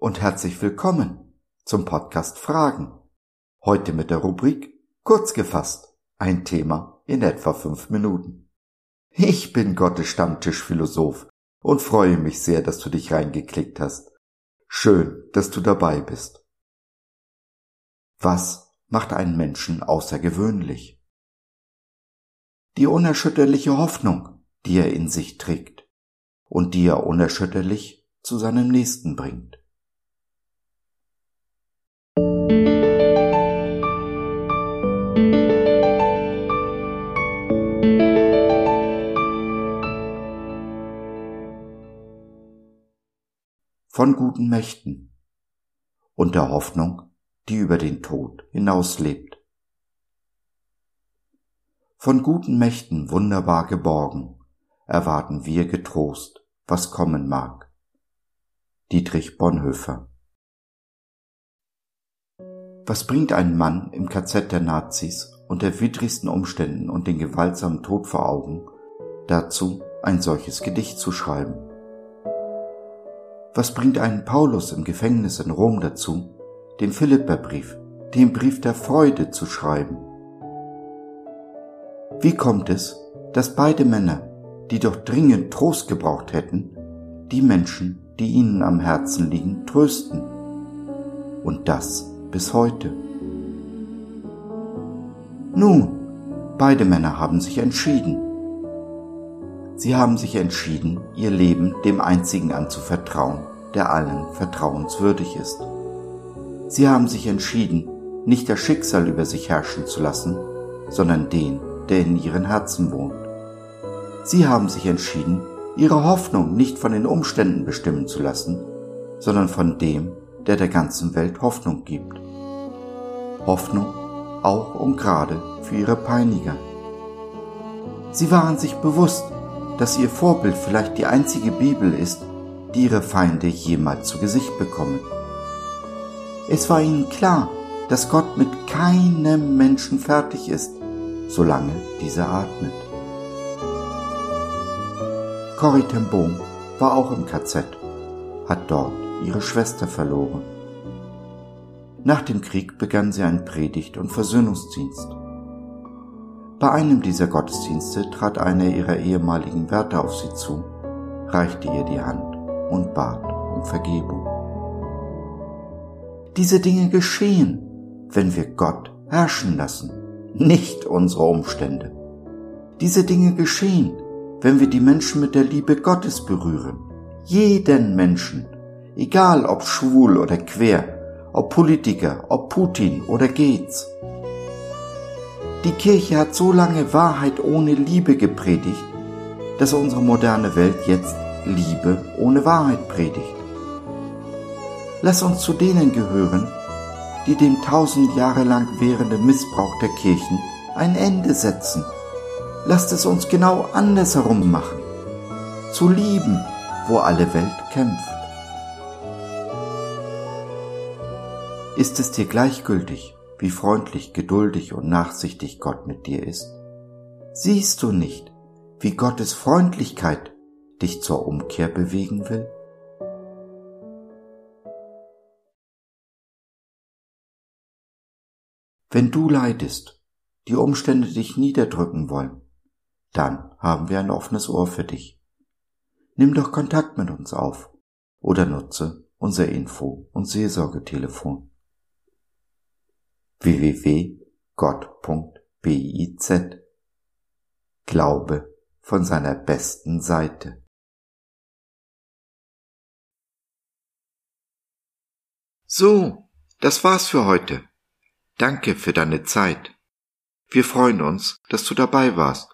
und herzlich willkommen zum Podcast Fragen. Heute mit der Rubrik Kurz gefasst, ein Thema in etwa fünf Minuten. Ich bin Gottes Stammtischphilosoph und freue mich sehr, dass du dich reingeklickt hast. Schön, dass du dabei bist. Was macht einen Menschen außergewöhnlich? Die unerschütterliche Hoffnung, die er in sich trägt und die er unerschütterlich zu seinem Nächsten bringt. von guten Mächten und der Hoffnung, die über den Tod hinauslebt. Von guten Mächten wunderbar geborgen, erwarten wir getrost, was kommen mag. Dietrich Bonhoeffer Was bringt ein Mann im KZ der Nazis unter widrigsten Umständen und den gewaltsamen Tod vor Augen, dazu ein solches Gedicht zu schreiben? Was bringt einen Paulus im Gefängnis in Rom dazu, den Philipperbrief, den Brief der Freude zu schreiben? Wie kommt es, dass beide Männer, die doch dringend Trost gebraucht hätten, die Menschen, die ihnen am Herzen liegen, trösten? Und das bis heute. Nun, beide Männer haben sich entschieden, Sie haben sich entschieden, ihr Leben dem Einzigen anzuvertrauen, der allen vertrauenswürdig ist. Sie haben sich entschieden, nicht das Schicksal über sich herrschen zu lassen, sondern den, der in ihren Herzen wohnt. Sie haben sich entschieden, ihre Hoffnung nicht von den Umständen bestimmen zu lassen, sondern von dem, der der ganzen Welt Hoffnung gibt. Hoffnung auch und gerade für ihre Peiniger. Sie waren sich bewusst, dass ihr Vorbild vielleicht die einzige Bibel ist, die ihre Feinde jemals zu Gesicht bekommen. Es war ihnen klar, dass Gott mit keinem Menschen fertig ist, solange dieser atmet. Corrie ten Boom war auch im KZ, hat dort ihre Schwester verloren. Nach dem Krieg begann sie einen Predigt- und Versöhnungsdienst. Bei einem dieser Gottesdienste trat einer ihrer ehemaligen Wärter auf sie zu, reichte ihr die Hand und bat um Vergebung. Diese Dinge geschehen, wenn wir Gott herrschen lassen, nicht unsere Umstände. Diese Dinge geschehen, wenn wir die Menschen mit der Liebe Gottes berühren. Jeden Menschen, egal ob schwul oder quer, ob Politiker, ob Putin oder Gates. Die Kirche hat so lange Wahrheit ohne Liebe gepredigt, dass unsere moderne Welt jetzt Liebe ohne Wahrheit predigt. Lass uns zu denen gehören, die dem tausend Jahre lang währenden Missbrauch der Kirchen ein Ende setzen. Lasst es uns genau andersherum machen. Zu lieben, wo alle Welt kämpft. Ist es dir gleichgültig, wie freundlich, geduldig und nachsichtig Gott mit dir ist? Siehst du nicht, wie Gottes Freundlichkeit dich zur Umkehr bewegen will? Wenn du leidest, die Umstände dich niederdrücken wollen, dann haben wir ein offenes Ohr für dich. Nimm doch Kontakt mit uns auf oder nutze unser Info- und Seelsorgetelefon www.gott.biz Glaube von seiner besten Seite. So, das war's für heute. Danke für deine Zeit. Wir freuen uns, dass du dabei warst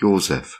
Joseph.